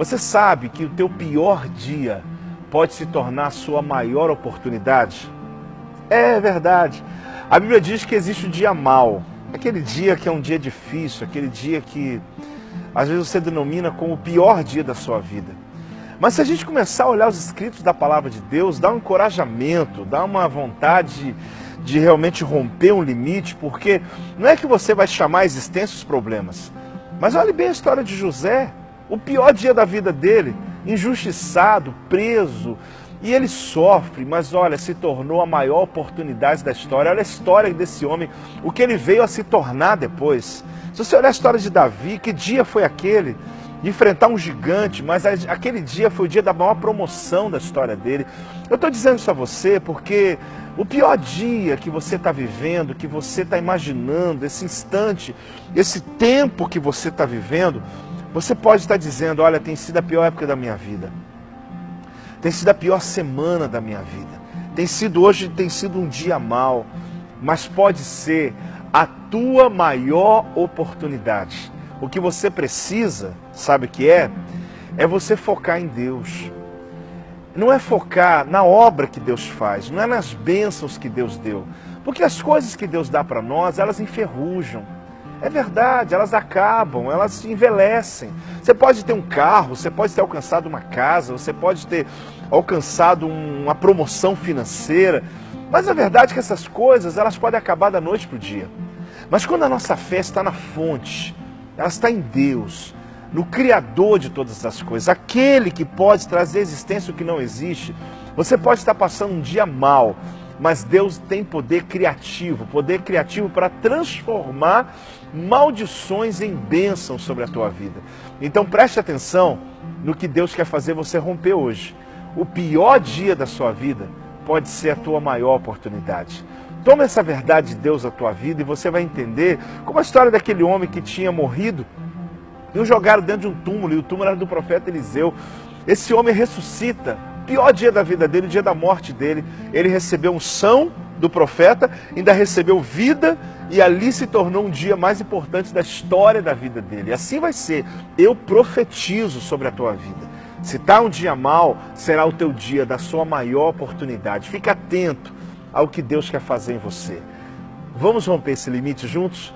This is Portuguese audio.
Você sabe que o teu pior dia pode se tornar a sua maior oportunidade? É verdade. A Bíblia diz que existe o dia mau, aquele dia que é um dia difícil, aquele dia que às vezes você denomina como o pior dia da sua vida. Mas se a gente começar a olhar os escritos da palavra de Deus, dá um encorajamento, dá uma vontade de realmente romper um limite, porque não é que você vai chamar a existência os problemas, mas olhe bem a história de José, o pior dia da vida dele, injustiçado, preso, e ele sofre, mas olha, se tornou a maior oportunidade da história. Olha a história desse homem, o que ele veio a se tornar depois. Se você olhar a história de Davi, que dia foi aquele? enfrentar um gigante, mas aquele dia foi o dia da maior promoção da história dele. Eu estou dizendo isso a você porque o pior dia que você está vivendo, que você está imaginando, esse instante, esse tempo que você está vivendo, você pode estar dizendo: olha, tem sido a pior época da minha vida, tem sido a pior semana da minha vida, tem sido hoje, tem sido um dia mau, mas pode ser a tua maior oportunidade. O que você precisa, sabe o que é? É você focar em Deus. Não é focar na obra que Deus faz, não é nas bênçãos que Deus deu. Porque as coisas que Deus dá para nós, elas enferrujam. É verdade, elas acabam, elas envelhecem. Você pode ter um carro, você pode ter alcançado uma casa, você pode ter alcançado uma promoção financeira, mas a verdade é que essas coisas elas podem acabar da noite para o dia. Mas quando a nossa fé está na fonte, ela está em Deus, no Criador de todas as coisas, aquele que pode trazer existência o que não existe. Você pode estar passando um dia mal, mas Deus tem poder criativo, poder criativo para transformar maldições em bênçãos sobre a tua vida. Então preste atenção no que Deus quer fazer você romper hoje. O pior dia da sua vida pode ser a tua maior oportunidade. Toma essa verdade de Deus na tua vida e você vai entender como a história daquele homem que tinha morrido e o jogaram dentro de um túmulo, e o túmulo era do profeta Eliseu. Esse homem ressuscita, pior dia da vida dele, o dia da morte dele. Ele recebeu um são do profeta, ainda recebeu vida e ali se tornou um dia mais importante da história da vida dele. Assim vai ser. Eu profetizo sobre a tua vida. Se está um dia mal, será o teu dia da sua maior oportunidade. Fique atento ao que Deus quer fazer em você. Vamos romper esse limite juntos?